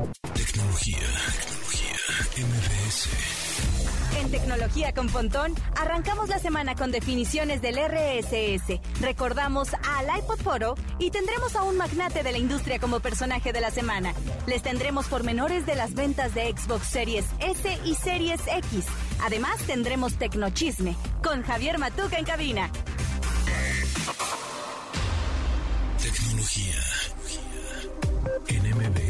Tecnología, tecnología, MBS. En Tecnología con Pontón arrancamos la semana con definiciones del RSS. Recordamos al iPod Foro y tendremos a un magnate de la industria como personaje de la semana. Les tendremos pormenores de las ventas de Xbox Series S y Series X. Además tendremos Tecnochisme con Javier Matuca en cabina.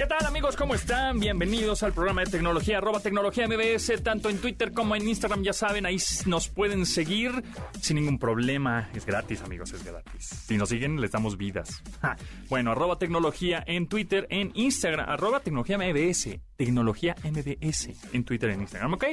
¿Qué tal amigos? ¿Cómo están? Bienvenidos al programa de tecnología, arroba tecnología MBS, tanto en Twitter como en Instagram, ya saben, ahí nos pueden seguir sin ningún problema. Es gratis, amigos, es gratis. Si nos siguen, les damos vidas. Bueno, arroba tecnología en Twitter, en Instagram, arroba tecnología MBS, tecnología MBS en Twitter, en Instagram, ¿ok?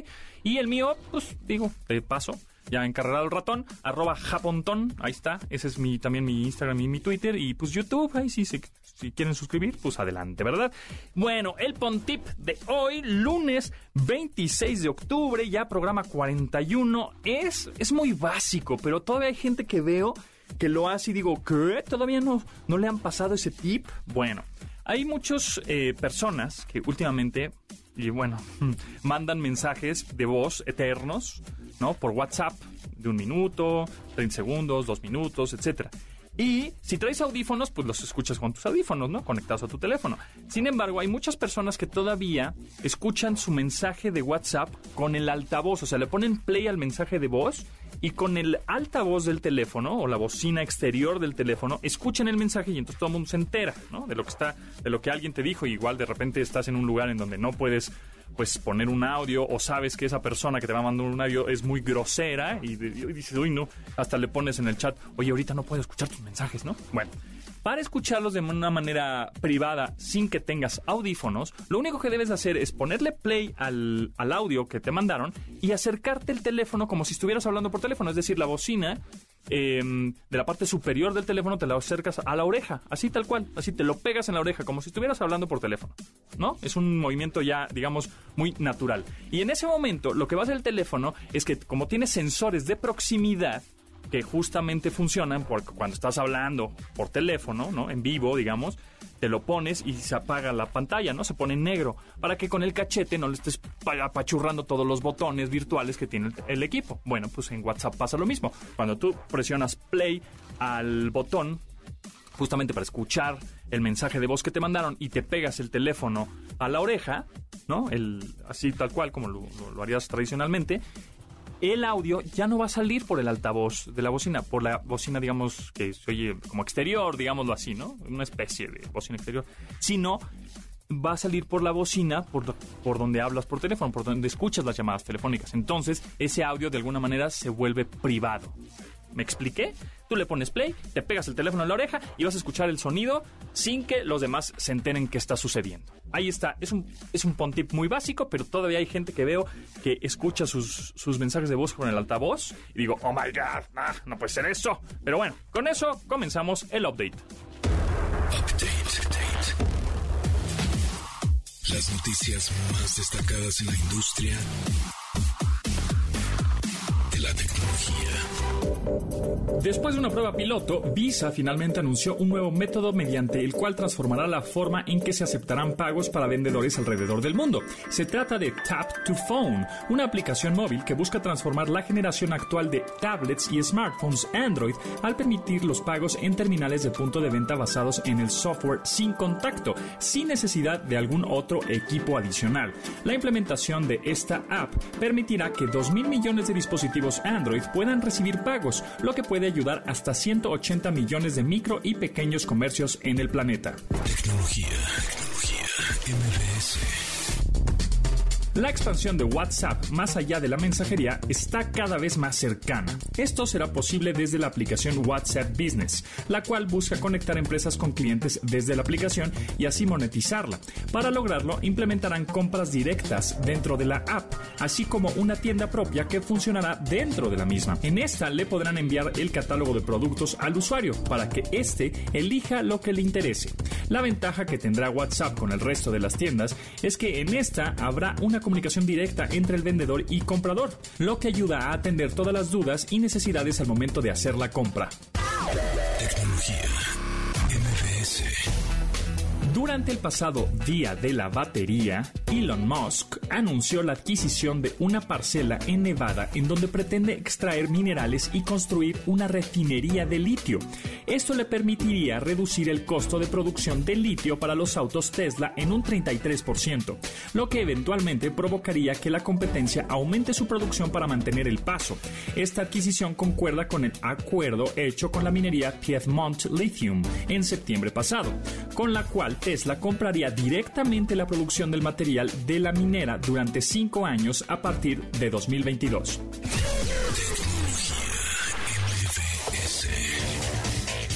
Y el mío, pues digo, de paso, ya encarregado el ratón, arroba japontón, ahí está, ese es mi, también mi Instagram y mi Twitter, y pues YouTube, ahí sí, sí si quieren suscribir, pues adelante, ¿verdad? Bueno, el Pontip de hoy, lunes 26 de octubre, ya programa 41, es, es muy básico, pero todavía hay gente que veo que lo hace y digo, ¿qué? ¿Todavía no, no le han pasado ese tip? Bueno, hay muchas eh, personas que últimamente, y bueno, mandan mensajes de voz eternos, ¿no? Por WhatsApp, de un minuto, 30 segundos, dos minutos, etcétera. Y si traes audífonos, pues los escuchas con tus audífonos, ¿no? Conectados a tu teléfono. Sin embargo, hay muchas personas que todavía escuchan su mensaje de WhatsApp con el altavoz, o sea, le ponen play al mensaje de voz y con el altavoz del teléfono o la bocina exterior del teléfono escuchan el mensaje y entonces todo el mundo se entera, ¿no? De lo que está, de lo que alguien te dijo y igual de repente estás en un lugar en donde no puedes pues poner un audio o sabes que esa persona que te va a mandar un audio es muy grosera y, y dices, uy, no, hasta le pones en el chat, oye, ahorita no puedo escuchar tus mensajes, ¿no? Bueno, para escucharlos de una manera privada sin que tengas audífonos, lo único que debes hacer es ponerle play al, al, audio que te mandaron y acercarte el teléfono como si estuvieras hablando por teléfono, es decir, la bocina. Eh, de la parte superior del teléfono te la acercas a la oreja, así tal cual, así te lo pegas en la oreja, como si estuvieras hablando por teléfono, ¿no? Es un movimiento ya, digamos, muy natural. Y en ese momento, lo que va a hacer el teléfono es que, como tiene sensores de proximidad, que justamente funcionan cuando estás hablando por teléfono, ¿no? En vivo, digamos, te lo pones y se apaga la pantalla, ¿no? Se pone en negro para que con el cachete no le estés apachurrando todos los botones virtuales que tiene el, equipo. Bueno, pues en WhatsApp pasa lo mismo. Cuando tú presionas play al botón justamente para escuchar el mensaje de voz que te mandaron y te pegas el teléfono a la oreja, ¿no? El así tal cual como lo harías tradicionalmente, el audio ya no va a salir por el altavoz de la bocina, por la bocina, digamos, que se oye como exterior, digámoslo así, ¿no? Una especie de bocina exterior, sino va a salir por la bocina, por, por donde hablas por teléfono, por donde escuchas las llamadas telefónicas. Entonces, ese audio de alguna manera se vuelve privado. ¿Me expliqué? Tú le pones play, te pegas el teléfono en la oreja y vas a escuchar el sonido sin que los demás se enteren qué está sucediendo. Ahí está, es un, es un pontip muy básico, pero todavía hay gente que veo que escucha sus, sus mensajes de voz con el altavoz y digo, oh my god, no puede ser eso. Pero bueno, con eso comenzamos el update. Update, update. Las noticias más destacadas en la industria de la tecnología. Después de una prueba piloto, Visa finalmente anunció un nuevo método mediante el cual transformará la forma en que se aceptarán pagos para vendedores alrededor del mundo. Se trata de Tap to Phone, una aplicación móvil que busca transformar la generación actual de tablets y smartphones Android al permitir los pagos en terminales de punto de venta basados en el software sin contacto, sin necesidad de algún otro equipo adicional. La implementación de esta app permitirá que 2.000 millones de dispositivos Android puedan recibir pagos, lo que puede ayudar hasta 180 millones de micro y pequeños comercios en el planeta. Tecnología, tecnología, MBS. La expansión de WhatsApp más allá de la mensajería está cada vez más cercana. Esto será posible desde la aplicación WhatsApp Business, la cual busca conectar empresas con clientes desde la aplicación y así monetizarla. Para lograrlo, implementarán compras directas dentro de la app, así como una tienda propia que funcionará dentro de la misma. En esta le podrán enviar el catálogo de productos al usuario para que éste elija lo que le interese. La ventaja que tendrá WhatsApp con el resto de las tiendas es que en esta habrá una comunicación directa entre el vendedor y comprador, lo que ayuda a atender todas las dudas y necesidades al momento de hacer la compra. Tecnología. Durante el pasado Día de la Batería, Elon Musk anunció la adquisición de una parcela en Nevada en donde pretende extraer minerales y construir una refinería de litio. Esto le permitiría reducir el costo de producción de litio para los autos Tesla en un 33%, lo que eventualmente provocaría que la competencia aumente su producción para mantener el paso. Esta adquisición concuerda con el acuerdo hecho con la minería Piedmont Lithium en septiembre pasado, con la cual Tesla compraría directamente la producción del material de la minera durante cinco años a partir de 2022.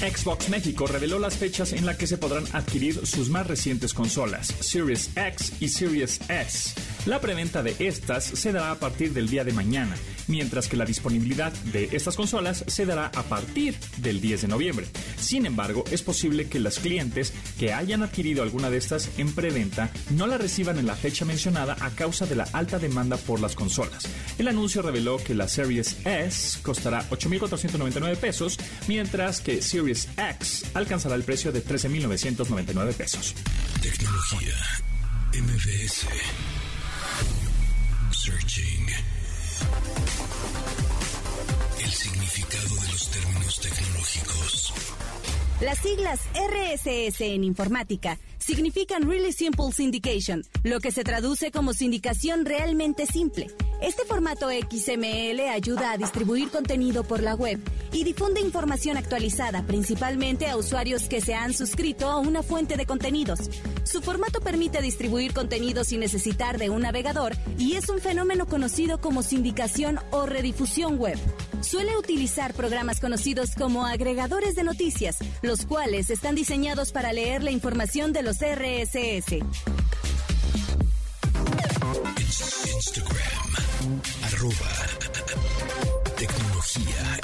Xbox México reveló las fechas en las que se podrán adquirir sus más recientes consolas, Series X y Series S. La preventa de estas se dará a partir del día de mañana mientras que la disponibilidad de estas consolas se dará a partir del 10 de noviembre. Sin embargo, es posible que los clientes que hayan adquirido alguna de estas en preventa no la reciban en la fecha mencionada a causa de la alta demanda por las consolas. El anuncio reveló que la Series S costará 8.499 pesos, mientras que Series X alcanzará el precio de 13.999 pesos. Tecnología MVS Searching el significado de los términos tecnológicos. Las siglas RSS en informática significan Really Simple Syndication, lo que se traduce como sindicación realmente simple. Este formato XML ayuda a distribuir contenido por la web y difunde información actualizada principalmente a usuarios que se han suscrito a una fuente de contenidos. Su formato permite distribuir contenido sin necesitar de un navegador y es un fenómeno conocido como sindicación o redifusión web. Suele utilizar programas conocidos como agregadores de noticias, los cuales están diseñados para leer la información de los RSS. Instagram, arroba, tecnología.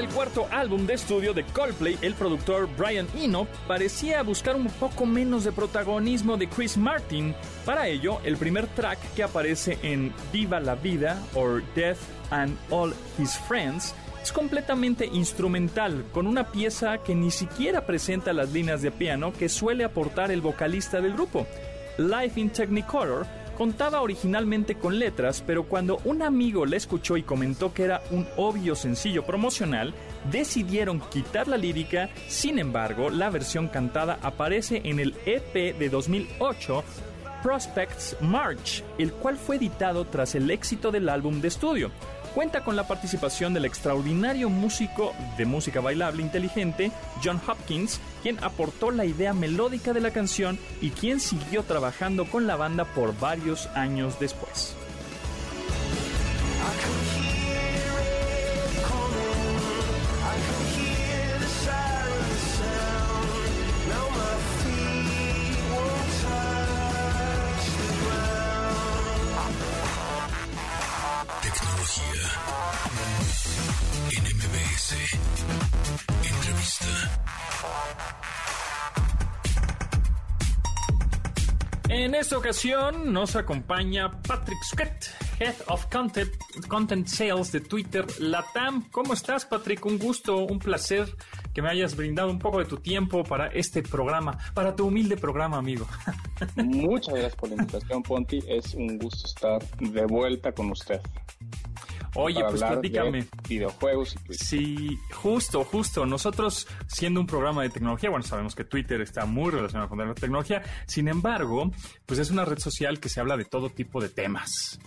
El cuarto álbum de estudio de Coldplay, el productor Brian Eno parecía buscar un poco menos de protagonismo de Chris Martin. Para ello, el primer track que aparece en Viva la Vida or Death and All His Friends es completamente instrumental, con una pieza que ni siquiera presenta las líneas de piano que suele aportar el vocalista del grupo. Life in Technicolor Contaba originalmente con letras, pero cuando un amigo la escuchó y comentó que era un obvio sencillo promocional, decidieron quitar la lírica, sin embargo, la versión cantada aparece en el EP de 2008 Prospects March, el cual fue editado tras el éxito del álbum de estudio cuenta con la participación del extraordinario músico de música bailable inteligente John Hopkins, quien aportó la idea melódica de la canción y quien siguió trabajando con la banda por varios años después. En esta ocasión nos acompaña Patrick Scott, Head of Content, Content Sales de Twitter Latam. ¿Cómo estás, Patrick? Un gusto, un placer que me hayas brindado un poco de tu tiempo para este programa, para tu humilde programa, amigo. Muchas gracias por la invitación, Ponti. Es un gusto estar de vuelta con usted. Oye, pues platícame. videojuegos. Sí, justo, justo. Nosotros, siendo un programa de tecnología, bueno, sabemos que Twitter está muy relacionado con la tecnología. Sin embargo, pues es una red social que se habla de todo tipo de temas.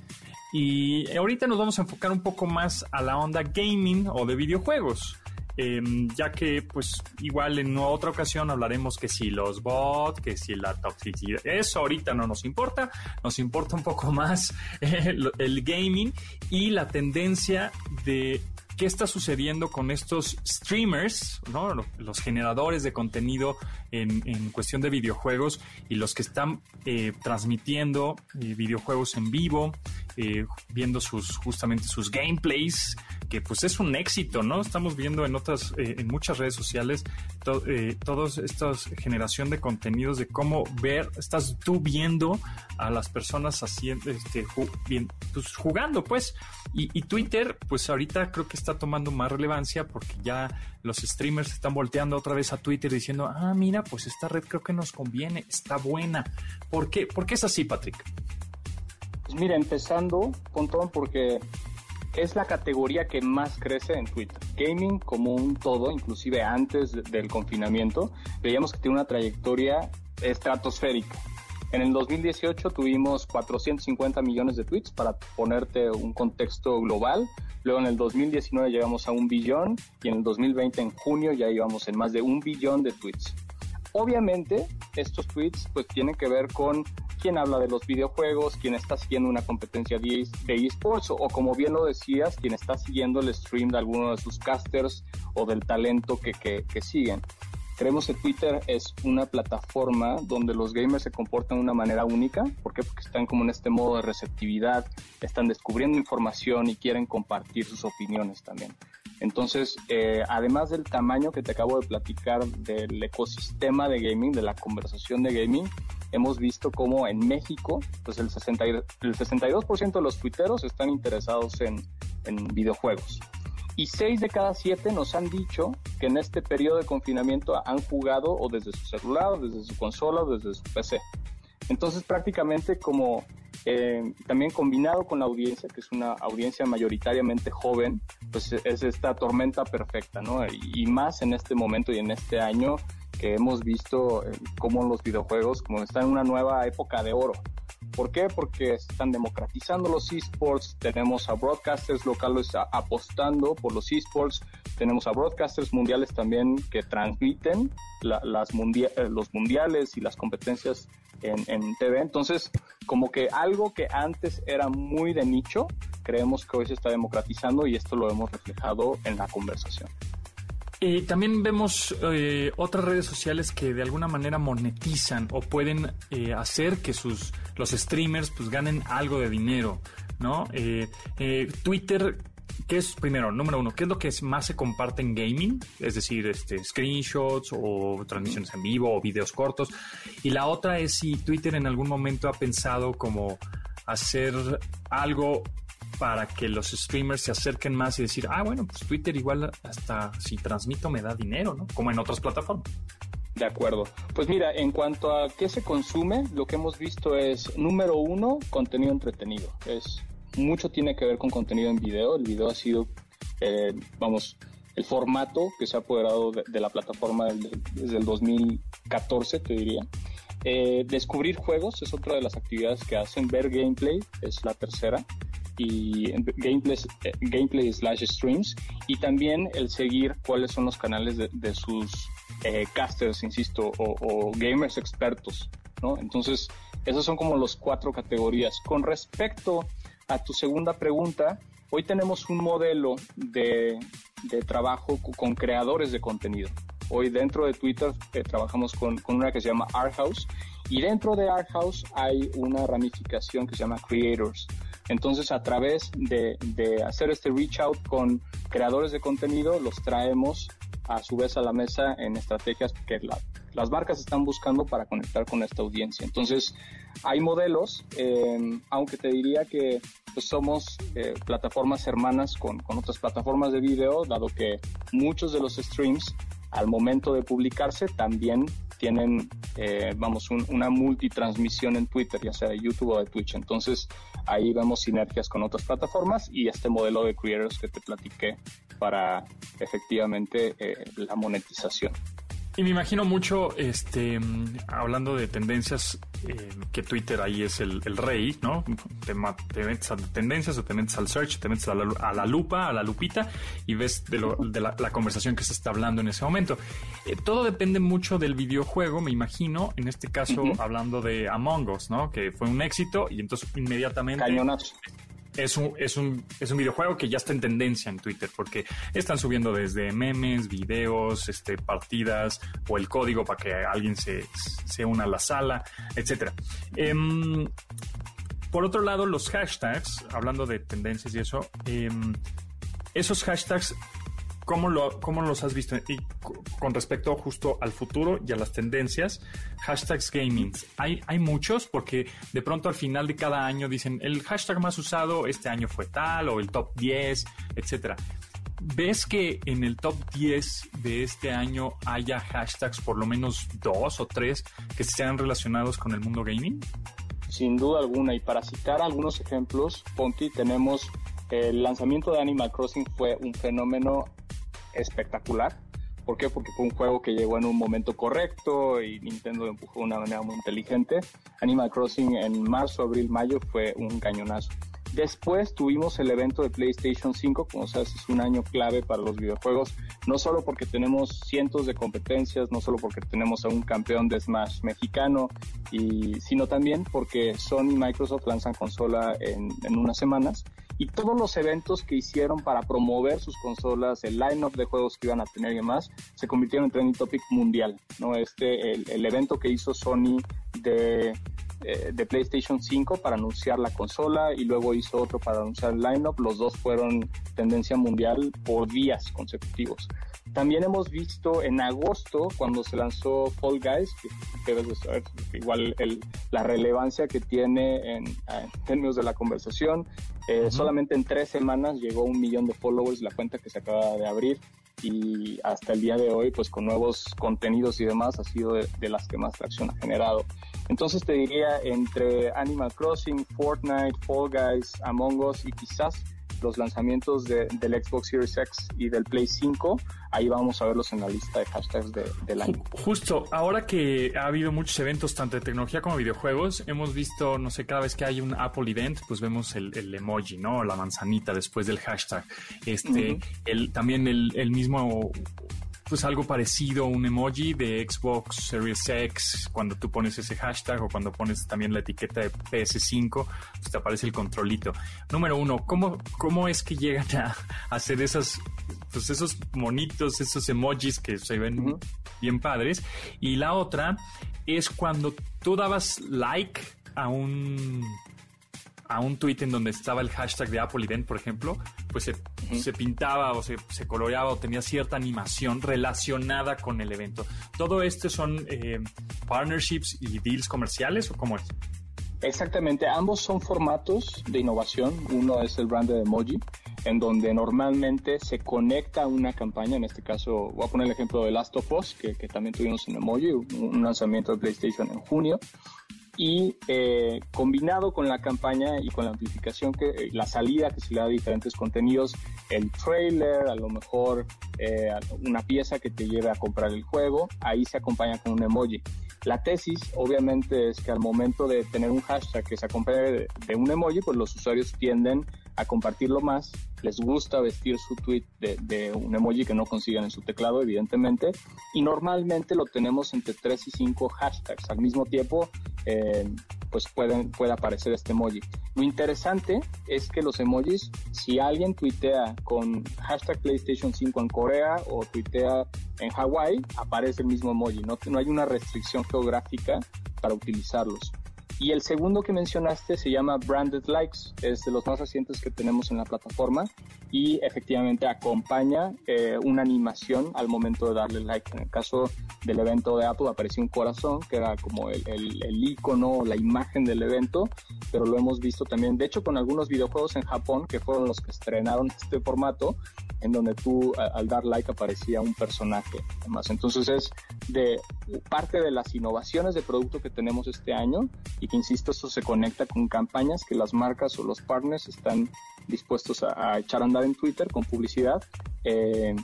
Y ahorita nos vamos a enfocar un poco más a la onda gaming o de videojuegos. Em, ya que pues igual en otra ocasión hablaremos que si los bots, que si la toxicidad, eso ahorita no nos importa, nos importa un poco más el, gaming y la tendencia de qué está sucediendo con estos streamers, ¿no? los generadores de contenido en, cuestión de videojuegos y los que están eh, transmitiendo eh, videojuegos en vivo, eh, viendo sus justamente sus gameplays, que pues es un éxito, ¿no? Estamos viendo en otras, en muchas redes sociales, todos estos generación de contenidos de cómo ver, estás tú viendo a las personas haciendo, este, bien, pues jugando, pues. Y, y Twitter, pues ahorita creo que está tomando más relevancia porque ya los streamers están volteando otra vez a Twitter diciendo, ah, mira, pues esta red creo que nos conviene, está buena. ¿Por qué, ¿Por qué es así, Patrick? Pues mira, empezando, con todo porque es la categoría que más crece en Twitter. Gaming como un todo, inclusive antes del confinamiento, veíamos que tiene una trayectoria estratosférica. En el 2018 tuvimos 450 millones de tweets para ponerte un contexto global. Luego en el 2019 llegamos a un billón y en el 2020 en junio ya íbamos en más de un billón de tweets. Obviamente estos tweets pues tienen que ver con quién habla de los videojuegos, quién está siguiendo una competencia de esports o, como bien lo decías, quién está siguiendo el stream de alguno de sus casters o del talento que, que siguen. Creemos que Twitter es una plataforma donde los gamers se comportan de una manera única. ¿Por qué? Porque están como en este modo de receptividad, están descubriendo información y quieren compartir sus opiniones también. Entonces, eh, además del tamaño que te acabo de platicar del ecosistema de gaming, de la conversación de gaming, hemos visto como en México, pues el, 60, el 62% de los tuiteros están interesados en, videojuegos y seis de cada siete nos han dicho que en este periodo de confinamiento han jugado o desde su celular, desde su consola, o desde su PC. Entonces prácticamente como eh, también combinado con la audiencia, que es una audiencia mayoritariamente joven, pues es esta tormenta perfecta, ¿no? Y, más en este momento y en este año que hemos visto eh, cómo los videojuegos como están en una nueva época de oro. ¿Por qué? Porque están democratizando los esports, tenemos a broadcasters locales apostando por los esports, tenemos a broadcasters mundiales también que transmiten las eh, los mundiales y las competencias en, en, TV. Entonces, como que algo que antes era muy de nicho, creemos que hoy se está democratizando y esto lo hemos reflejado en la conversación. También vemos eh, otras redes sociales que de alguna manera monetizan o pueden eh, hacer que sus los streamers pues ganen algo de dinero, ¿no? Eh, Twitter, ¿qué es primero? Número uno, ¿qué es lo que más se comparte en gaming? Es decir, este, screenshots o transmisiones en vivo o videos cortos. Y la otra es si Twitter en algún momento ha pensado como hacer algo para que los streamers se acerquen más y decir, ah, bueno, pues Twitter igual hasta si transmito me da dinero, ¿no? Como en otras plataformas. De acuerdo. Pues mira, en cuanto a qué se consume, lo que hemos visto es, número uno, contenido entretenido. Es mucho tiene que ver con contenido en video. El video ha sido, eh, vamos, el formato que se ha apoderado de, la plataforma desde el 2014, te diría. Eh, descubrir juegos es otra de las actividades que hacen. Ver gameplay es la tercera y eh, gameplay slash streams y también el seguir cuáles son los canales de, sus eh, casters, insisto, o, gamers expertos, ¿no? Entonces, esas son como las cuatro categorías. Con respecto a tu segunda pregunta, hoy tenemos un modelo de, de trabajo con creadores de contenido. Hoy dentro de Twitter eh, trabajamos con, con, una que se llama Art House y dentro de Art House hay una ramificación que se llama Creators. Entonces, a través de, hacer este reach out con creadores de contenido, los traemos a su vez a la mesa en estrategias que las marcas están buscando para conectar con esta audiencia. Entonces, hay modelos, eh, aunque te diría que pues, somos eh, plataformas hermanas con, con, otras plataformas de video, dado que muchos de los streams al momento de publicarse también tienen, eh, vamos, una multitransmisión en Twitter, ya sea de YouTube o de Twitch. Entonces, ahí vemos sinergias con otras plataformas y este modelo de creators que te platiqué para efectivamente eh, la monetización. Y me imagino mucho, este, hablando de tendencias, eh, que Twitter ahí es el, rey, ¿no? Te, metes a tendencias o te metes al search, te metes a la, lupa, a la lupita y ves de, la, conversación que se está hablando en ese momento. Eh, todo depende mucho del videojuego, me imagino, en este caso hablando de Among Us, ¿no? Que fue un éxito y entonces inmediatamente es un, es, un, es un videojuego que ya está en tendencia en Twitter porque están subiendo desde memes, videos, este, partidas o el código para que alguien se, se una a la sala, etcétera. Em, por otro lado, los hashtags, hablando de tendencias y eso, em, esos hashtags ¿Cómo, lo, ¿Cómo los has visto? Y con respecto justo al futuro y a las tendencias, hashtags gaming. Hay, hay muchos porque de pronto al final de cada año dicen el hashtag más usado este año fue tal o el top 10, etcétera. ¿Ves que en el top 10 de este año haya hashtags por lo menos dos o tres que sean relacionados con el mundo gaming? Sin duda alguna, y para citar algunos ejemplos, Ponti, tenemos el lanzamiento de Animal Crossing fue un fenómeno espectacular. ¿Por qué? Porque fue un juego que llegó en un momento correcto y Nintendo lo empujó de una manera muy inteligente. Animal Crossing en marzo, abril, mayo fue un cañonazo. Después tuvimos el evento de PlayStation 5, como sabes es un año clave para los videojuegos, no solo porque tenemos cientos de competencias, no solo porque tenemos a un campeón de Smash mexicano, y, sino también porque Sony y Microsoft lanzan consola en, unas semanas y todos los eventos que hicieron para promover sus consolas, el line-up de juegos que iban a tener y demás, se convirtieron en trending topic mundial, ¿no? Este, el evento que hizo Sony de eh, de PlayStation 5 para anunciar la consola y luego hizo otro para anunciar el lineup. Los dos fueron tendencia mundial por días consecutivos. También hemos visto en agosto, cuando se lanzó Fall Guys, que debes saber igual la relevancia que tiene en, términos de la conversación. Eh, solamente en tres semanas llegó un millón de followers la cuenta que se acaba de abrir y hasta el día de hoy, pues con nuevos contenidos y demás, ha sido de, las que más tracción ha generado. Entonces te diría entre Animal Crossing, Fortnite, Fall Guys, Among Us y quizás los lanzamientos del Xbox Series X y del Play 5, ahí vamos a verlos en la lista de hashtags de, del año. Justo, ahora que ha habido muchos eventos, tanto de tecnología como videojuegos, hemos visto, no sé, cada vez que hay un Apple Event, pues vemos el, emoji, ¿no? La manzanita después del hashtag. Este, el, también el, el mismo pues algo parecido, un emoji de Xbox Series X, cuando tú pones ese hashtag o cuando pones también la etiqueta de PS5, pues te aparece el controlito. Número uno, ¿cómo, cómo es que llegan a, hacer esas, pues esos monitos, esos emojis que se ven bien padres? Y la otra es cuando tú dabas like a un a un tweet en donde estaba el hashtag de Apple Event, por ejemplo, pues se, pintaba o se, coloreaba o tenía cierta animación relacionada con el evento. ¿Todo esto son eh, partnerships y deals comerciales o cómo es? Exactamente, ambos son formatos de innovación. Uno es el brand de emoji, en donde normalmente se conecta una campaña, en este caso voy a poner el ejemplo de Last of Us, que, que también tuvimos en emoji, un lanzamiento de PlayStation en junio, y eh, combinado con la campaña y con la amplificación que eh, la salida que se le da a diferentes contenidos, el trailer, a lo mejor eh, una pieza que te lleve a comprar el juego, ahí se acompaña con un emoji. La tesis, obviamente, es que al momento de tener un hashtag que se acompañe de, un emoji, pues los usuarios tienden a compartirlo más, les gusta vestir su tweet de, un emoji que no consiguen en su teclado, evidentemente, y normalmente lo tenemos entre 3 y 5 hashtags. Al mismo tiempo, eh, pues pueden, puede aparecer este emoji. Lo interesante es que los emojis, si alguien tuitea con hashtag PlayStation 5 en Corea o tuitea en Hawái, aparece el mismo emoji. No, no hay una restricción geográfica para utilizarlos. Y el segundo que mencionaste se llama Branded Likes, es de los más recientes que tenemos en la plataforma y efectivamente acompaña eh, una animación al momento de darle like. En el caso del evento de Apple apareció un corazón, que era como el, el, icono, la imagen del evento, pero lo hemos visto también, de hecho, con algunos videojuegos en Japón que fueron los que estrenaron este formato, en donde tú al dar like aparecía un personaje. Además, entonces es de parte de las innovaciones de producto que tenemos este año y que, insisto, esto se conecta con campañas que las marcas o los partners están dispuestos a, echar a andar en Twitter con publicidad. Eh,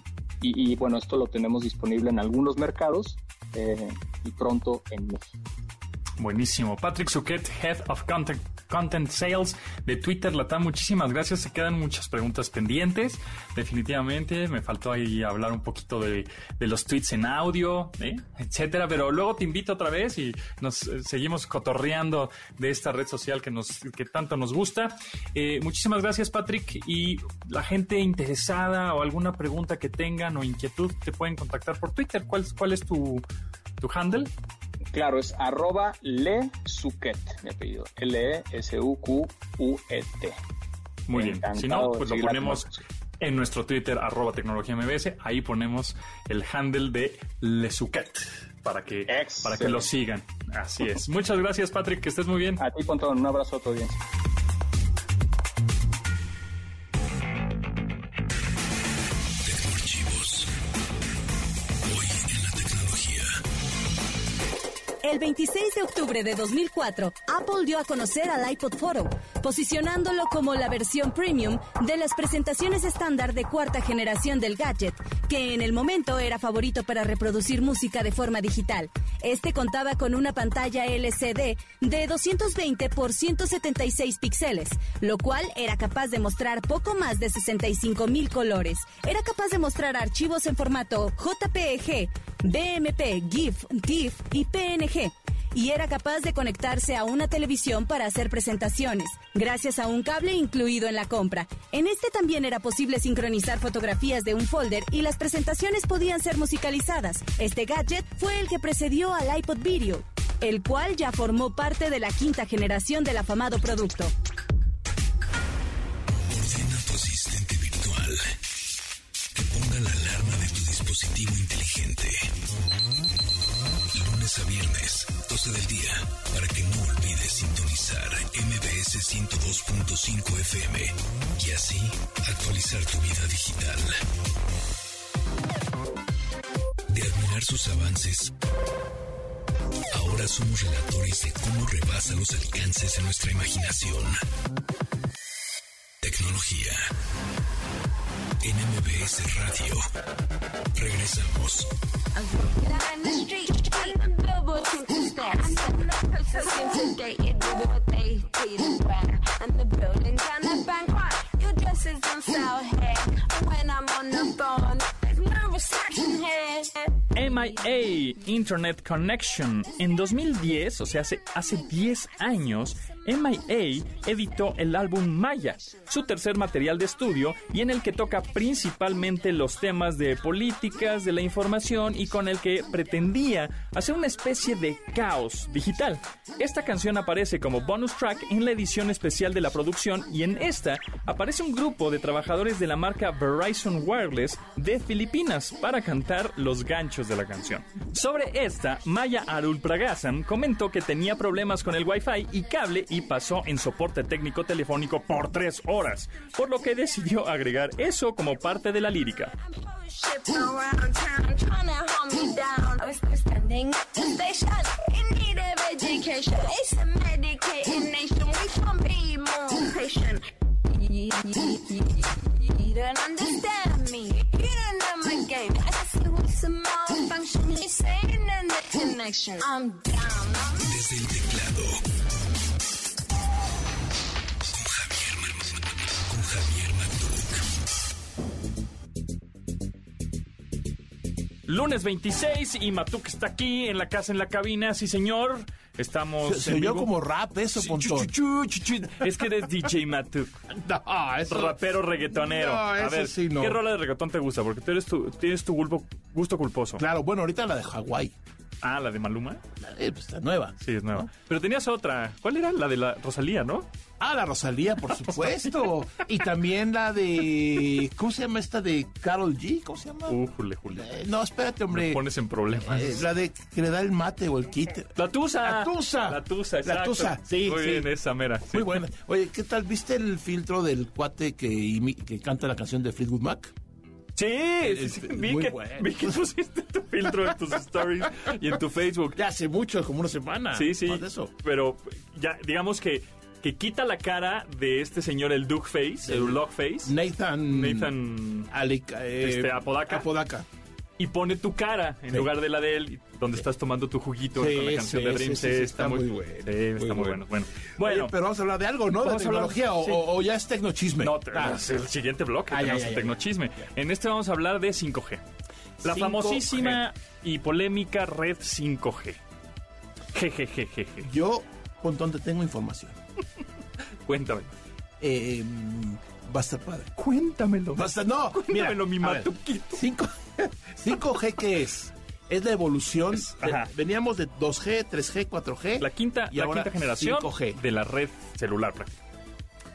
y, bueno, esto lo tenemos disponible en algunos mercados eh, y pronto en México. Buenísimo. Patrick Suquet, Head of Content, Content Sales de Twitter Latam. Muchísimas gracias. Se quedan muchas preguntas pendientes. Definitivamente me faltó ahí hablar un poquito de, los tweets en audio, ¿eh? etcétera. Pero luego te invito otra vez y nos eh, seguimos cotorreando de esta red social que nos tanto nos gusta. Eh, muchísimas gracias, Patrick. Y la gente interesada o alguna pregunta que tengan o inquietud te pueden contactar por Twitter. ¿Cuál, cuál es tu handle? Claro, es arroba lesuquet, mi apellido. L-E-S-U-Q-U-E-T. Muy bien. Si no, pues lo ponemos en nuestro Twitter, arroba tecnología MBS. Ahí ponemos el handle de lesuquet para que, para que lo sigan. Así es. Muchas gracias, Patrick. Que estés muy bien. A ti, Pontón. Un abrazo a tu audiencia. El 26 de octubre de 2004, Apple dio a conocer al iPod Photo, posicionándolo como la versión premium de las presentaciones estándar de cuarta generación del gadget, que en el momento era favorito para reproducir música de forma digital. Este contaba con una pantalla LCD de 220 por 176 píxeles, lo cual era capaz de mostrar poco más de 65 mil colores. Era capaz de mostrar archivos en formato JPG, BMP, GIF, TIFF y PNG y era capaz de conectarse a una televisión para hacer presentaciones, gracias a un cable incluido en la compra. En este también era posible sincronizar fotografías de un folder y las presentaciones podían ser musicalizadas. Este gadget fue el que precedió al iPod Video, el cual ya formó parte de la quinta generación del afamado producto. MBS 102.5 FM y así actualizar tu vida digital. De admirar sus avances, ahora somos relatores de cómo rebasa los alcances de nuestra imaginación. Tecnología. En MBS Radio. Regresamos. you to bang. I'm the building kind of. Why? Your dress is on sale here. And when I'm on the phone. MIA, Internet Connection. En 2010, o sea, hace, hace 10 años, MIA editó el álbum Maya, su tercer material de estudio y en el que toca principalmente los temas de políticas, de la información y con el que pretendía hacer una especie de caos digital. Esta canción aparece como bonus track en la edición especial de la producción y en esta aparece un grupo de trabajadores de la marca Verizon Wireless de Filipinas para cantar los ganchos de la canción. Sobre esta, Maya Arul Pragasan comentó que tenía problemas con el Wi-Fi y cable y pasó en soporte técnico telefónico por tres horas, por lo que decidió agregar eso como parte de la lírica. Desde el teclado Lunes 26 y Matuk está aquí en la casa, en la cabina. Sí, señor. Estamos. Se, se como rap eso, Pontón. es que eres DJ Matuk. No, eso... Rapero reggaetonero. No, A ver, sí no. ¿qué rola de reggaetón te gusta? Porque tú eres tu, tienes tu gusto culposo. Claro, bueno, ahorita la de Hawái. Ah, la de Maluma. Eh, pues está nueva. Sí, es nueva. Pero tenías otra. ¿Cuál era? La de la Rosalía, ¿no? Ah, la Rosalía, por supuesto. y también la de. ¿Cómo se llama esta de Carol G? ¿Cómo se llama? Uh, jule, jule. Eh, no, espérate, hombre. Me pones en problemas. Eh, la de que le da el mate o el kit. La tusa. La tusa. La tusa, exacto. La tusa, sí. Muy sí. bien, esa mera. Muy buena. Oye, ¿qué tal? ¿Viste el filtro del cuate que, que canta la canción de Fleetwood Mac? Sí, sí, Es sí, muy vi, que, bueno. vi que pusiste tu filtro en tus stories y en tu Facebook. Ya hace mucho, como una semana. Sí, sí. Más de eso. Pero ya, digamos que, que quita la cara de este señor, el Duke Face, el Log Face, Nathan. Nathan, Alic- eh, Este, Apodaca. Apodaca. y pone tu cara en Sí. lugar de la de él, donde estás tomando tu juguito Sí, con la canción sí, de Dream. sí, está muy bueno, muy está muy bueno. bueno. Bueno, bueno. Oye, pero vamos a hablar de algo, ¿no? De Vamos a hablar- tecnología o, o- ya es tecnochisme. No, te- Ah, es el siguiente bloque, ya, tenemos ya, el tecnochisme. En este vamos a hablar de 5G. La 5G. famosísima y polémica red 5G. Jejejeje. Yo, con donde tengo información. Cuéntame. Eh, va a estar padre. Cuéntamelo. Va a estar- no, mira, Cuéntamelo, mi a ver, matuquito. 5, 5G, ¿qué es? Es la evolución. de- Ajá. veníamos de 2G, 3G, 4G. La quinta, y la ahora quinta generación 5G. de la red celular. prácticamente.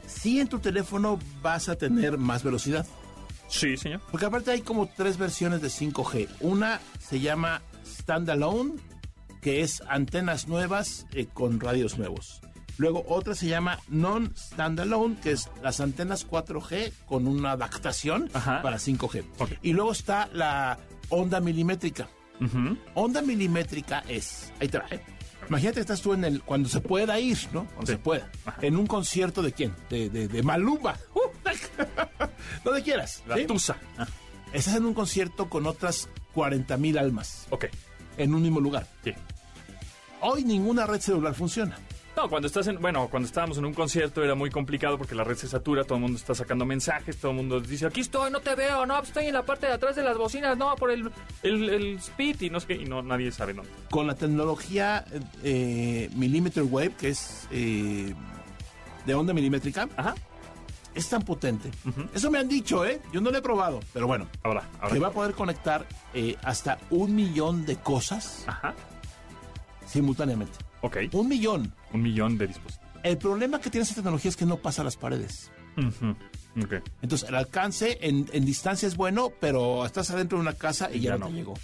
Sí, en tu teléfono vas a tener más velocidad. Sí, señor. Porque aparte hay como tres versiones de 5G. Una se llama Standalone, que es antenas nuevas eh, con radios nuevos. Luego otra se llama Non-Standalone, que es las antenas 4G con una adaptación Ajá. para 5G. Ok. Y luego está la onda milimétrica. Onda milimétrica es, ahí te va, ¿eh? Imagínate que estás tú en el, cuando se pueda ir, ¿no? Cuando Sí. se pueda. Ajá. En un concierto de quién? De, de, de Maluma. Uh, Donde quieras. La ¿sí? tusa. Ah, Estás en un concierto con otras 40 mil almas ok. en un mismo lugar. Sí. Hoy ninguna red celular funciona. No, cuando estás en, bueno, cuando estábamos en un concierto era muy complicado porque la red se satura, todo el mundo está sacando mensajes, todo el mundo dice, aquí estoy, no te veo, no, estoy en la parte de atrás de las bocinas, no, por el, el, el speed y no sé qué, y no, nadie sabe dónde. Con la tecnología eh, millimeter wave, que es eh, de onda milimétrica, Ajá. es tan potente. Eso me han dicho, ¿eh? Yo no lo he probado, pero bueno. Ahora, ahora. Que va a poder conectar eh, hasta un millón de cosas Ajá. simultáneamente. Ok. Un millón. Un millón de dispositivos. El problema que tiene esa tecnología es que no pasa las paredes. Entonces, el alcance en, en distancia es bueno, pero estás adentro de una casa y ya, Ya no, te llegó.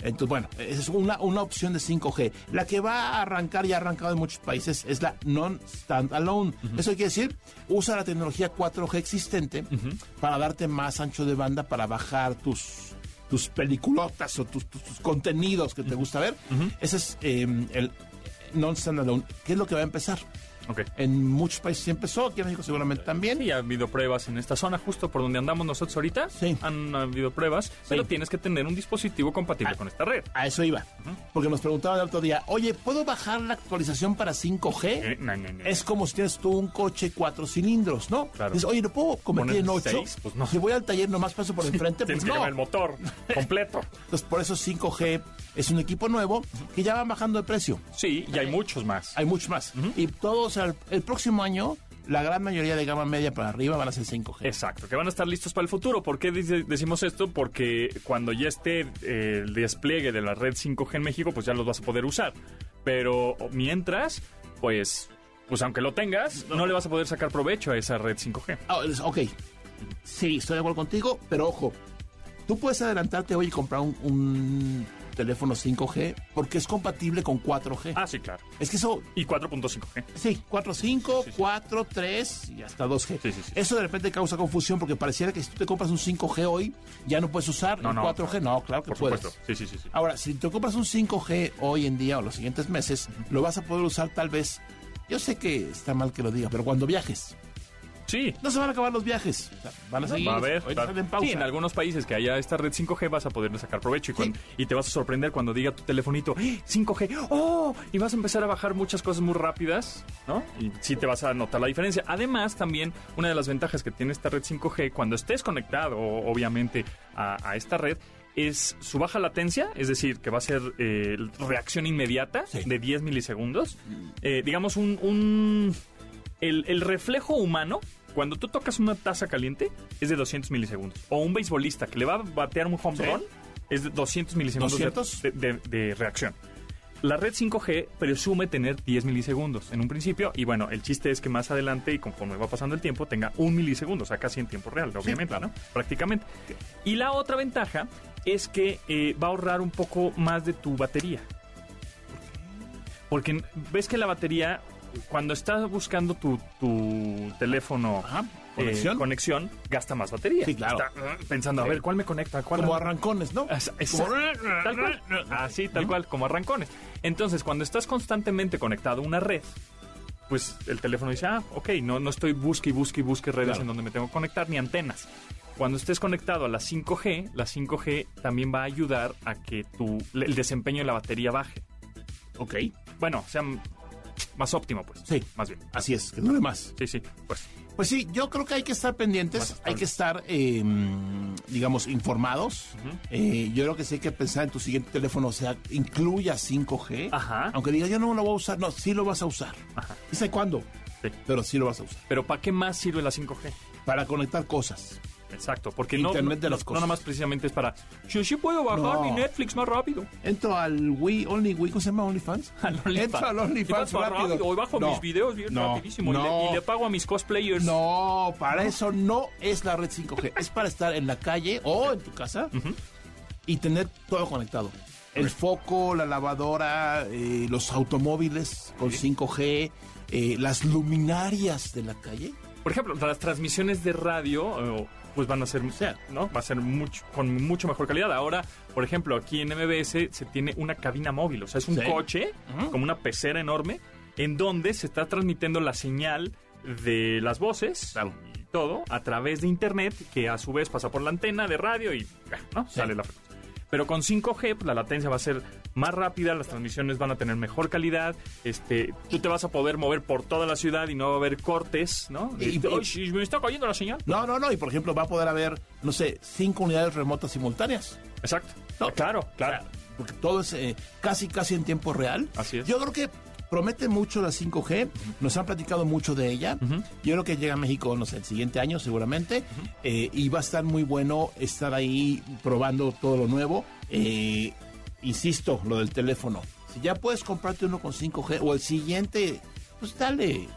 Entonces, bueno, es una, una opción de 5G. La que va a arrancar y ha arrancado en muchos países es la non-standalone. Eso quiere decir, usa la tecnología 4G existente para darte más ancho de banda para bajar tus tus peliculotas o tus, tus- tus contenidos que te gusta ver. Ese es eh, el non-standalone. ¿Qué es lo que va a empezar? En muchos países sí empezó, aquí en México seguramente también. Sí, ha habido pruebas en esta zona, justo por donde andamos nosotros ahorita. Sí. Han habido pruebas, pero tienes que tener un dispositivo compatible Ah. con esta red. A eso iba. Porque nos preguntaban el otro día, oye, ¿puedo bajar la actualización para 5G? Eh, no, no, no. Es como si tienes tú un coche cuatro cilindros, ¿no? Claro. Dices, oye, ¿no puedo convertir en Poner 8? seis, pues no. Si voy al taller nomás paso por enfrente, Tienes pues que no. llevar el motor completo. Entonces, por eso 5G es un equipo nuevo que ya van bajando de precio. Sí, y hay muchos más. Hay muchos más. Y todos, sea, el, próximo año, la gran mayoría de gama media para arriba van a ser 5G. Exacto, que van a estar listos para el futuro. ¿Por qué dice- decimos esto? Porque cuando ya esté eh, el despliegue de la red 5G en México, pues ya los vas a poder usar. Pero mientras, pues, pues aunque lo tengas, no le vas a poder sacar provecho a esa red 5G. Ah, ok. Sí, estoy de acuerdo contigo, pero ojo, tú puedes adelantarte hoy y comprar un, un teléfono 5G porque es compatible con 4G. Ah, sí, claro. Es que eso, Y 4.5G. sí, 4.5, Sí, sí. 4, 3 y hasta 2G. Sí, sí, sí. Eso de repente causa confusión porque pareciera que si tú te compras un 5G hoy, ya no puedes usar No, el no, 4G. No, claro que Por puedes. supuesto. Sí, sí, sí. sí. Ahora, si te compras un 5G hoy en día o los siguientes meses, lo vas a poder usar tal vez. Yo sé que está mal que lo diga, pero cuando viajes. Sí. No se van a acabar los viajes. O sea, van a seguir. Va a haber. En pausa. Sí, en algunos países que haya esta red 5G vas a poder sacar provecho y, te vas a sorprender cuando diga tu telefonito ¡Eh, 5G. ¡Oh! Y vas a empezar a bajar muchas cosas muy rápidas, ¿no? Y sí te vas a notar la diferencia. Además, también una de las ventajas que tiene esta red 5G cuando estés conectado, obviamente, a, a esta red es su baja latencia, es decir, que va a ser eh, reacción inmediata Sí. de 10 milisegundos. Eh, digamos, un, un- el, el reflejo humano, cuando tú tocas una taza caliente, es de 200 milisegundos. O un beisbolista que le va a batear un home Sí. run, es de 200 milisegundos de- 200. De, de- de reacción. La red 5G presume tener 10 milisegundos en un principio y bueno, el chiste es que más adelante y conforme va pasando el tiempo tenga un milisegundo, o sea, casi en tiempo real, obviamente, claro. ¿no? Prácticamente. Y la otra ventaja es que eh, va a ahorrar un poco más de tu batería. Porque ves que la batería, cuando estás buscando tu, tu teléfono Ajá. ¿Conexión? conexión, gasta más batería. Sí, claro. Está, uh, pensando, a ver, ¿cuál me conecta? ¿Cuál Como arrancones, ¿no? Exacto. Tal cual. Así, tal cual, como arrancones. Entonces, cuando estás constantemente conectado a una red, pues el teléfono dice, ah, ok, no, no estoy busque y busque y busque redes Claro. en donde me tengo que conectar ni antenas. Cuando estés conectado a la 5G, la 5G también va a ayudar a que tu, el desempeño de la batería baje. Ok, Bueno, sea m- más óptimo, pues. Sí. Más bien. así es, que dure más. Sí, sí, pues. Pues sí, yo creo que hay que estar pendientes, hay que estar, eh, digamos, informados. Eh, yo creo que sí hay que pensar en tu siguiente teléfono, o sea, incluya 5G. Ajá. Aunque digas, yo no lo voy a usar, no, sí lo vas a usar. Ajá. Dice cuándo, Sí. pero sí lo vas a usar. Pero ¿para qué más sirve la 5G? Para conectar cosas. Exacto, porque Internet no, de las no- cosas. no nada más precisamente es para, yo sí puedo bajar No. mi Netflix más rápido. Entro al Wii, Only Wii, ¿cómo se llama OnlyFans? Al OnlyFans. Entro al Y OnlyFans rápido. rápido, bajo mis videos bien rapidísimo y le- no. y, le, pago a mis cosplayers. No, para eso no es la red 5G. es para estar en la calle o en tu casa y tener todo conectado. El foco, la lavadora, eh, los automóviles con 5G, eh, las luminarias de la calle. Por ejemplo, las transmisiones de radio, eh, pues van a ser, ¿no? Va a ser mucho, con mucho mejor calidad. Ahora, por ejemplo, aquí en MBS se tiene una cabina móvil, o sea, es un Sí. coche, Ujú. como una pecera enorme, en donde se está transmitiendo la señal de las voces Claro. y todo a través de internet, que a su vez pasa por la antena de radio y sale la frecuencia. Pero con 5G, pues, la latencia va a ser más rápida, las transmisiones van a tener mejor calidad, este, tú te vas a poder mover por toda la ciudad y no va a haber cortes, ¿no? Y- y- "Ay, sí, me está cayendo la señal. No, no, no. Y por ejemplo, va a poder haber, no sé, cinco unidades remotas simultáneas. Exacto. No. claro, claro. Porque todo es eh, casi, casi en tiempo real. Así es. Yo creo que promete mucho la 5G. Nos han platicado mucho de ella. Yo creo que llega a México, no sé, el siguiente año seguramente. Eh, y va a estar muy bueno estar ahí probando todo lo nuevo. Eh, insisto, lo del teléfono. Si ya puedes comprarte uno con 5G o el siguiente, pues dale.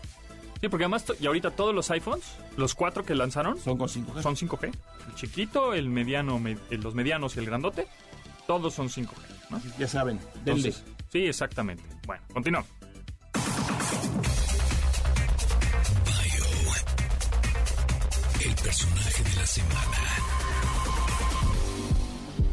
Sí, porque además, y ahorita todos los iPhones, los cuatro que lanzaron, Son con 5G. son 5G. El chiquito, el mediano, me- los medianos y el grandote, todos son 5G. ¿no? Ya saben, denle. Entonces, sí, exactamente. Bueno, continuamos. Bio. El personaje de la semana.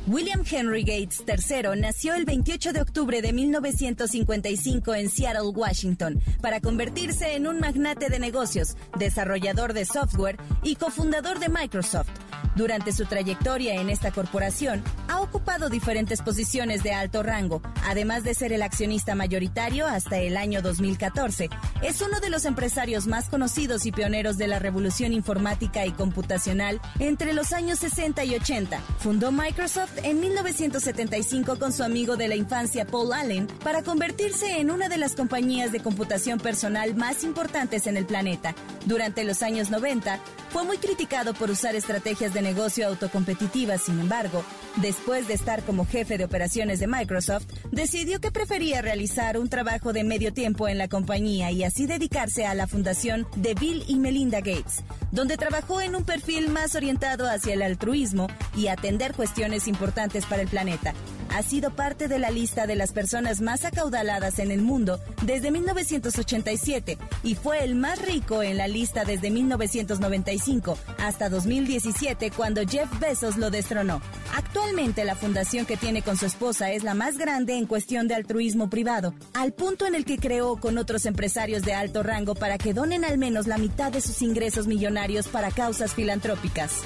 William Henry Gates III nació el 28 de octubre de 1955 en Seattle, Washington, para convertirse en un magnate de negocios, desarrollador de software y cofundador de Microsoft. Durante su trayectoria en esta corporación, ha ocupado diferentes posiciones de alto rango, además de ser el accionista mayoritario hasta el año 2014. Es uno de los empresarios más conocidos y pioneros de la revolución informática y computacional entre los años 60 y 80. Fundó Microsoft en 1975 con su amigo de la infancia Paul Allen para convertirse en una de las compañías de computación personal más importantes en el planeta. Durante los años 90, fue muy criticado por usar estrategias de negocio autocompetitivas, sin embargo, después de estar como jefe de operaciones de Microsoft, decidió que prefería realizar un trabajo de medio tiempo en la compañía y así dedicarse a la fundación de Bill y Melinda Gates, donde trabajó en un perfil más orientado hacia el altruismo y atender cuestiones importantes para el planeta. Ha sido parte de la lista de las personas más acaudaladas en el mundo desde 1987 y fue el más rico en la lista desde 1995 hasta 2017 cuando Jeff Bezos lo destronó. Actualmente la fundación que tiene con su esposa es la más grande en cuestión de altruismo privado, al punto en el que creó con otros empresarios de alto rango para que donen al menos la mitad de sus ingresos millonarios para causas filantrópicas.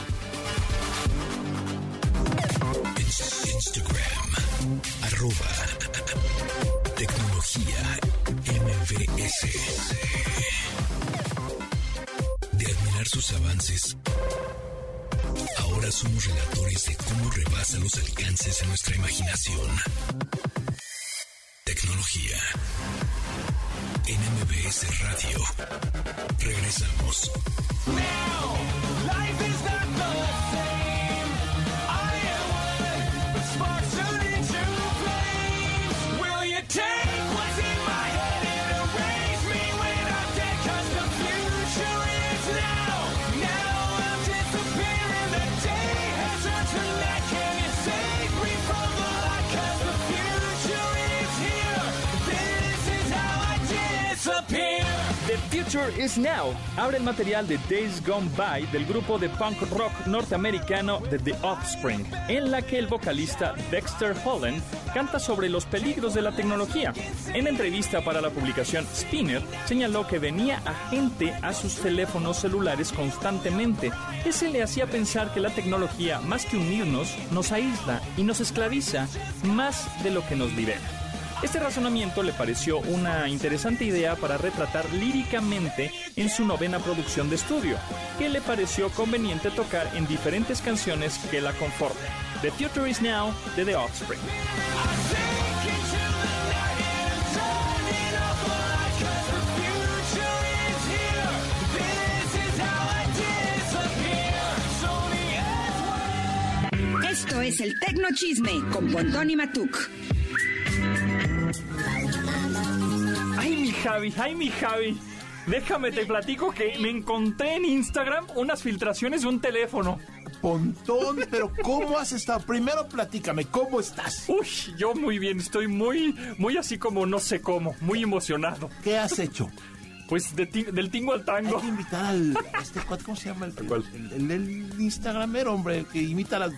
Tecnología MBS. De admirar sus avances. Ahora somos relatores de cómo rebasa los alcances de nuestra imaginación. Tecnología. En Radio. Regresamos. Future is Now abre el material de Days Gone By del grupo de punk rock norteamericano de The Offspring, en la que el vocalista Dexter Holland canta sobre los peligros de la tecnología. En entrevista para la publicación Spinner, señaló que venía a gente a sus teléfonos celulares constantemente. Ese le hacía pensar que la tecnología, más que unirnos, nos aísla y nos esclaviza más de lo que nos libera. Este razonamiento le pareció una interesante idea para retratar líricamente en su novena producción de estudio, que le pareció conveniente tocar en diferentes canciones que la conforman. The Future is Now de The Offspring. Esto es el Tecno Chisme con Pontón y Matuk. Javi, ay, mi Javi. Déjame te platico que me encontré en Instagram unas filtraciones de un teléfono. Pontón, pero ¿cómo has estado? Primero platícame, ¿cómo estás? Uy, yo muy bien, estoy muy, muy así como no sé cómo, muy emocionado. ¿Qué has hecho? Pues de ti- del tingo al Hay tango. que invitar al... a Este, ¿Cómo se llama? El, ¿Cuál? el, el- el instagramero, hombre, el que imita a las,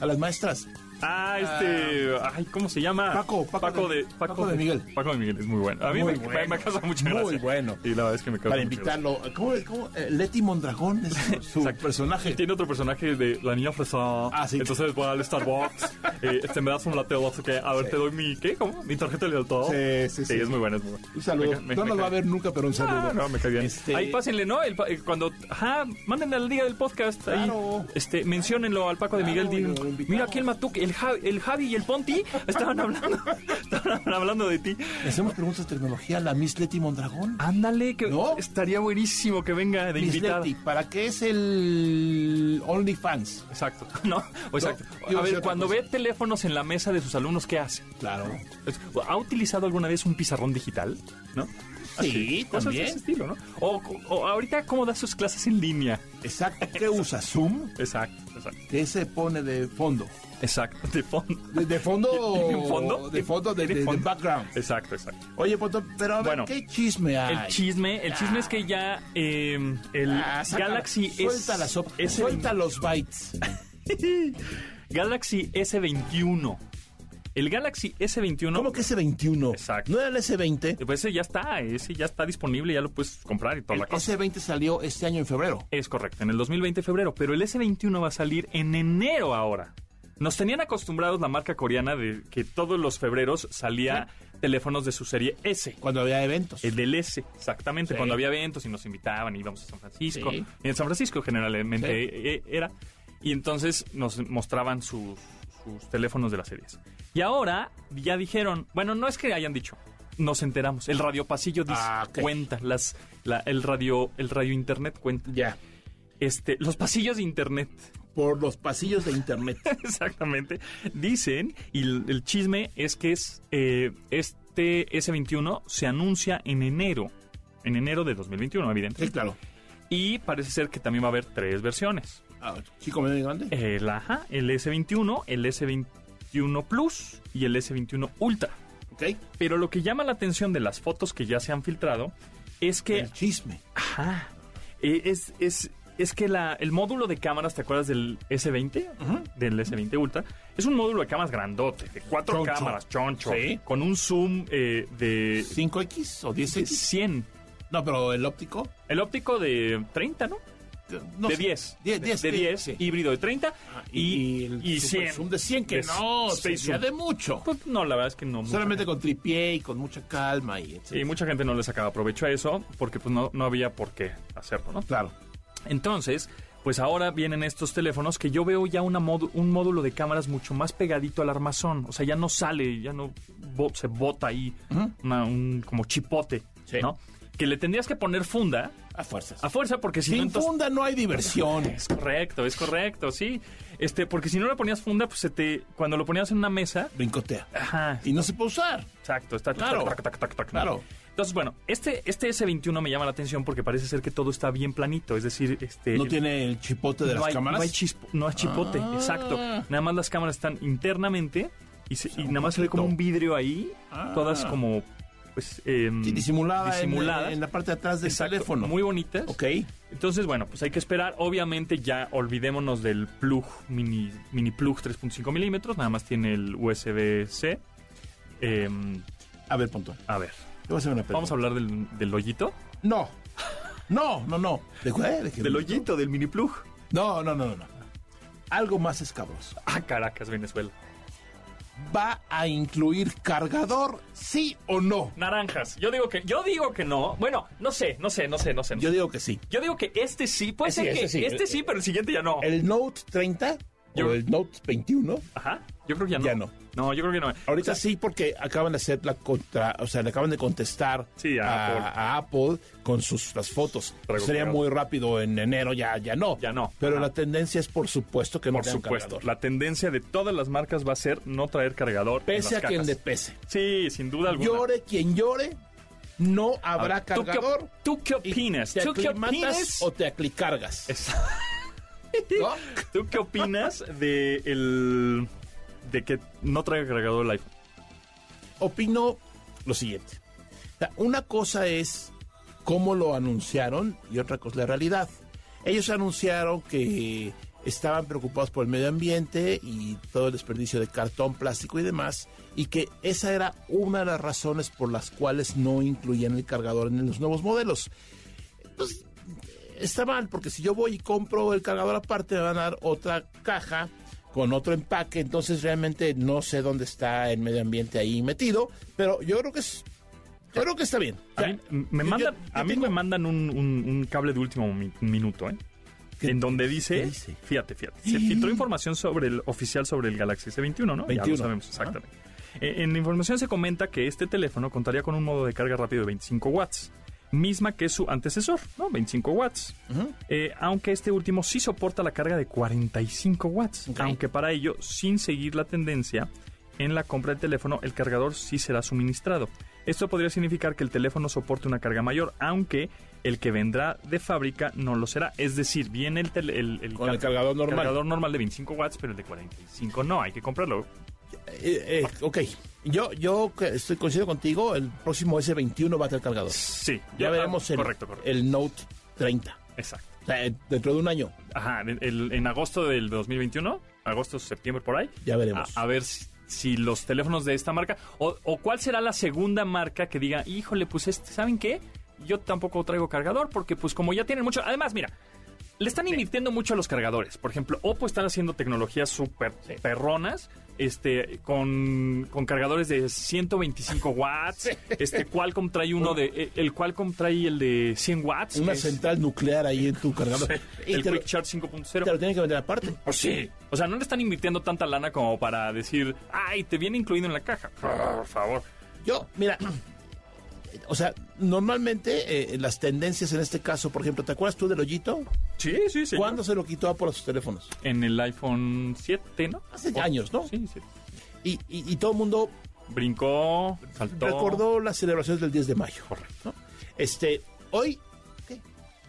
a las maestras. Ah, este, ay, ¿cómo se llama? Paco, Paco de- Paco de Miguel. Paco de Miguel es muy bueno. A mí Muy me, bueno. me causa mucha Muy bueno. Y la verdad es que me causa Para mucha invitarlo. ¿Cómo, cómo? Eh, Leti Mondragón es su- Exacto. personaje. Tiene otro personaje de la niña fresa. Ah, sí. Entonces voy al Starbucks. eh, este me das un latte o que A ver, te doy mi. ¿Qué? ¿Cómo? Mi tarjeta de lealtad. Sí, sí, sí. es muy bueno, es muy bueno. Un saludo. Me me- no nos va a ver nunca, pero un saludo. Ah, no, me cae bien. Este- Ahí pásenle, ¿no? El eh, cuando, ajá, mándenle al día del podcast. Claro. Ahí, este, menciónenlo al Paco de Miguel. Mira aquí el Matuk, el Javi, el Javi y el Ponti estaban hablando, estaban hablando de ti. Le hacemos preguntas de tecnología a la Miss Leti Mondragón. Ándale, que ¿No? estaría buenísimo que venga de Miss invitada. Leti, ¿para qué es el OnlyFans? Exacto, ¿no? O exacto. No, a ver, cuando cosa. ve teléfonos en la mesa de sus alumnos, ¿qué hace? Claro. ¿Ha utilizado alguna vez un pizarrón digital? ¿No? Sí, Cosas de también. ese estilo, ¿no? O, o ahorita, ¿cómo da sus clases en línea? Exacto. ¿Qué usa? ¿Zoom? Exacto, exacto. ¿Qué se pone de fondo? Exacto, de fondo. ¿De, de fondo? ¿Tiene un fondo? De fondo, de, ¿Tiene de- de fondo? background. Exacto, exacto. Oye, Pontón, pero a ver, Bueno, ¿qué chisme hay? El chisme, el chisme es que ya eh, el Ah, saca- Galaxy suelta la sopa, S, suelta los bytes. Galaxy S21. El Galaxy S21. ¿Cómo que S21? Exacto. ¿No era el S20? Pues ese ya está, ese ya está disponible, ya lo puedes comprar y toda El la cosa. S20 salió este año en febrero. Es correcto, en el 2020 febrero, pero el S21 va a salir en enero ahora. Nos tenían acostumbrados la marca coreana de que todos los febreros salía teléfonos de su serie S. Cuando había eventos. El del S, exactamente. Sí. Cuando había eventos y nos invitaban, íbamos a San Francisco. Sí. Y en San Francisco generalmente eh, era. Y entonces nos mostraban sus, sus teléfonos de las series. Y ahora ya dijeron, bueno, no es que hayan dicho, nos enteramos. El radio pasillo dice, Ah, cuenta, las, la- el radio, el radio internet cuenta. Ya. Este, los pasillos de internet, Por los pasillos de internet. exactamente, dicen, y el, el chisme es que es eh, este S21 se anuncia en enero, en enero de 2021, evidente. sí, claro. Y parece ser que también va a haber tres versiones. Ah, chico, medio y grande. El, ajá, el S21, el S21 Plus y el S21 Ultra. Ok. Pero lo que llama la atención de las fotos que ya se han filtrado es que El chisme. Ajá. Eh, es, es, es que la, el módulo de cámaras, ¿te acuerdas del S20? Del S20 Ultra. Es un módulo de cámaras grandote, de cuatro Choncho. cámaras, choncho. Sí. Con un zoom eh, de ¿5X o 10X? 100. No, pero el óptico. El óptico de 30, ¿no? No de sé. 10. 10, 10, de 10, sí. híbrido de 30 y, y, y super 100. zoom de 100, que De no, sería de mucho. Pues no, la verdad es que no. Solamente con tripié y con mucha calma y. Y mucha gente no le sacaba provecho a eso porque pues no, no había por qué hacerlo, ¿no? Claro. Entonces, pues ahora vienen estos teléfonos que yo veo ya una un módulo de cámaras mucho más pegadito al armazón. O sea, ya no sale, ya no bo- se bota ahí una- un como chipote, Sí. ¿no? Que le tendrías que poner funda A fuerzas. a fuerza porque si no Sin entonces... funda no hay diversión. Es correcto, es correcto, sí. Este, porque si no le ponías funda, pues se te, cuando lo ponías en una mesa, Brincotea. ajá, Y no se puede usar. Exacto, está Claro. tac, tac, tac, tac, tac, Claro. Entonces, bueno, este, este S21 me llama la atención porque parece ser que todo está bien planito. Es decir, este. No tiene el chipote de no las hay, cámaras. No hay, chispo- no hay chipote, Ah. exacto. Nada más las cámaras están internamente y, se- y un nada más se ve como un vidrio ahí, Ah. todas como pues Sí, disimulada, en- disimuladas. En, la parte de atrás del Exacto, teléfono. Muy bonitas. Ok. Entonces, bueno, pues hay que esperar. Obviamente ya olvidémonos del plug mini, mini plug 3.5 milímetros. Nada más tiene el USB-C. Em, A ver, punto. a ver, a hacer una vamos a hablar del, del hoyito. No. No, no, no. Del hoyito, del mini plug. No, no, no, no, no. Algo más escabroso. Ah, Caracas, Venezuela. ¿Va a incluir cargador, sí o no? Naranjas. Yo digo que, yo digo que no. Bueno, no sé, no sé, no sé, no sé. Yo digo que sí. Yo digo que este sí, puede Sí, ser este que sí. este sí, pero el siguiente ya no. El Note 30 Yo- o el Note 21, Ajá. Yo creo que ya no. Ya no. No, yo creo que no. ahorita O sea, sí porque acaban de hacer la contra, o sea, le acaban de contestar Sí, a Apple. a Apple con sus las fotos. Sería muy rápido en enero, ya, ya no. Ya no. Pero Ajá. la tendencia es por supuesto que no Por tengan supuesto. cargador. La tendencia de todas las marcas va a ser no traer cargador. en Pese las a quien cajas. le pese. Sí, sin duda alguna. Llore quien llore, no habrá ver, ¿tú qué op- cargador. ¿Tú qué opinas? ¿Te ¿Tú qué opinas? o te aclicargas? ¿No? ¿Tú qué opinas de el de que no traiga cargador el iPhone? opino lo siguiente. Una cosa es cómo lo anunciaron y otra cosa la realidad. Ellos anunciaron que estaban preocupados por el medio ambiente y todo el desperdicio de cartón, plástico y demás, y que esa era una de las razones por las cuales no incluían el cargador en los nuevos modelos. Pues, está mal, porque si yo voy y compro el cargador aparte, me van a dar otra caja con otro empaque, entonces realmente no sé dónde está el medio ambiente ahí metido, pero yo creo que es, yo creo que está bien. O A mí, me yo- mandan, yo a mí tengo- me mandan un, un- un cable de último mi- minuto, ¿eh? ¿Qué- en donde dice, fíjate, fíjate, se filtró información sobre el oficial sobre el Galaxy S21, ¿no? Ya 21. lo sabemos exactamente. Eh, en la información se comenta que este teléfono contaría con un modo de carga rápido de 25 watts, misma que su antecesor, ¿no? 25 watts. Eh, aunque este último sí soporta la carga de 45 watts, aunque para ello, sin seguir la tendencia, en la compra del teléfono el cargador sí será suministrado. Esto podría significar que el teléfono soporte una carga mayor, aunque el que vendrá de fábrica no lo será. Es decir, viene el, el, el Con el cargador normal. cargador normal de 25 watts, pero el de 45 no, hay que comprarlo. Eh, eh, ok, yo, yo estoy coincido contigo, el próximo S21 va a tener cargador. Sí, Ya ah, veremos el, correcto, correcto. el Note 30. Exacto. O sea, eh, dentro de un año, Ajá, en, el- en agosto del 2021, agosto, septiembre, por ahí, ya veremos. A, a ver si, si los teléfonos de esta marca, o, o cuál será la segunda marca que diga, híjole, pues este, ¿saben qué? Yo tampoco traigo cargador porque pues como ya tienen mucho... Además, mira, le están invirtiendo mucho a los cargadores. Por ejemplo, Oppo están haciendo tecnologías súper perronas, este, con, con cargadores de 125 watts. Este, Qualcomm trae uno de... eh, El Qualcomm trae el de 100 watts. Una es- central nuclear ahí en tu cargador. El Quick Charge 5.0. te lo tienen que vender aparte. Pues sí. O sea, no le están invirtiendo tanta lana como para decir, ay, te viene incluido en la caja. Por favor. Yo, mira, o sea, normalmente eh, las tendencias en este caso, por ejemplo, ¿te acuerdas tú del hoyito? Sí, sí, sí. ¿Cuándo se lo quitó Apple a sus teléfonos? En el iPhone 7, ¿no? Hace años, ¿no? Sí, sí. Y, y- y todo el mundo Brincó, saltó. recordó las celebraciones del 10 de mayo. Correcto. Este, hoy, ¿qué?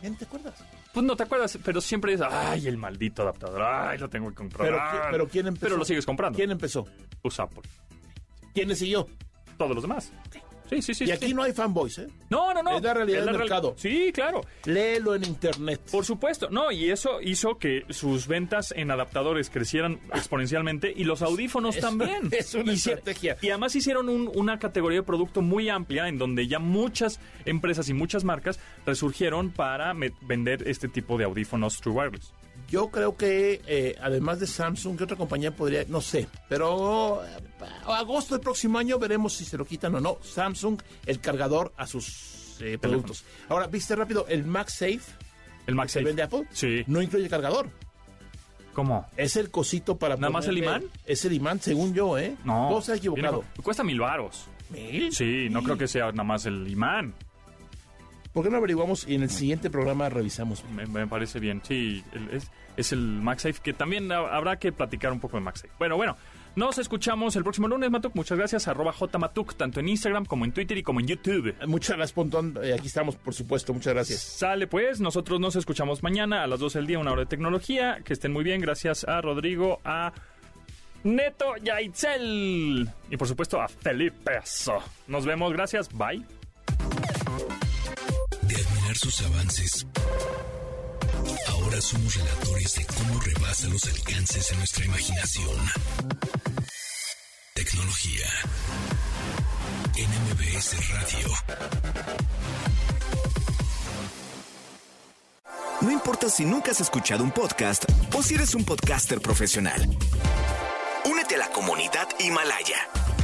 ¿Ya no te acuerdas? Pues no te acuerdas, pero siempre es, ay, el maldito adaptador, ay, lo tengo que comprar. Pero, ¿qui- pero ¿quién empezó? Pero lo sigues comprando. ¿Quién empezó? Pues Apple. ¿Quién le siguió? Todos los demás. Sí, sí, sí. y sí. aquí no hay fanboys, ¿eh? No, no, no. Es la realidad del real- mercado. Sí, claro. Léelo en internet. Por supuesto, no, y eso hizo que sus ventas en adaptadores crecieran exponencialmente y los audífonos Es- también. es una Hici- estrategia. Y además hicieron un- una categoría de producto muy amplia en donde ya muchas empresas y muchas marcas resurgieron para me- vender este tipo de audífonos True Wireless. Yo creo que eh, además de Samsung, ¿qué otra compañía podría? No sé, pero eh, agosto del próximo año veremos si se lo quitan o no. Samsung, el cargador a sus eh, productos. Ahora, ¿viste rápido? El MagSafe, El MagSafe. se vende Apple, Sí. no incluye cargador. ¿Cómo? Es el cosito para ¿Nada más el imán? Es el imán, según yo, ¿eh? No. Puedo estar equivocado. Viene Cuesta mil varos. ¿Mil? Sí, no creo que sea nada más el imán. ¿Por qué no averiguamos y en el siguiente programa revisamos? Me, me parece bien. Sí, es, es el MagSafe, que también ha- habrá que platicar un poco de MagSafe. Bueno, bueno, nos escuchamos el próximo lunes, Matuk. Muchas gracias, arroba jmatuk, tanto en Instagram como en Twitter y como en YouTube. Muchas gracias, Pontón. Eh, aquí estamos, por supuesto. Muchas gracias. Sale pues, nosotros nos escuchamos mañana a las 12 del día, una hora de tecnología. Que estén muy bien, gracias a Rodrigo, a Neto Yaitzel. Y por supuesto a Felipe. Nos vemos, gracias, bye. Sus avances, ahora somos relatores de cómo rebasa los alcances de nuestra imaginación. Tecnología. NMBS Radio. No importa si nunca has escuchado un podcast o si eres un podcaster profesional. Únete a la comunidad Himalaya.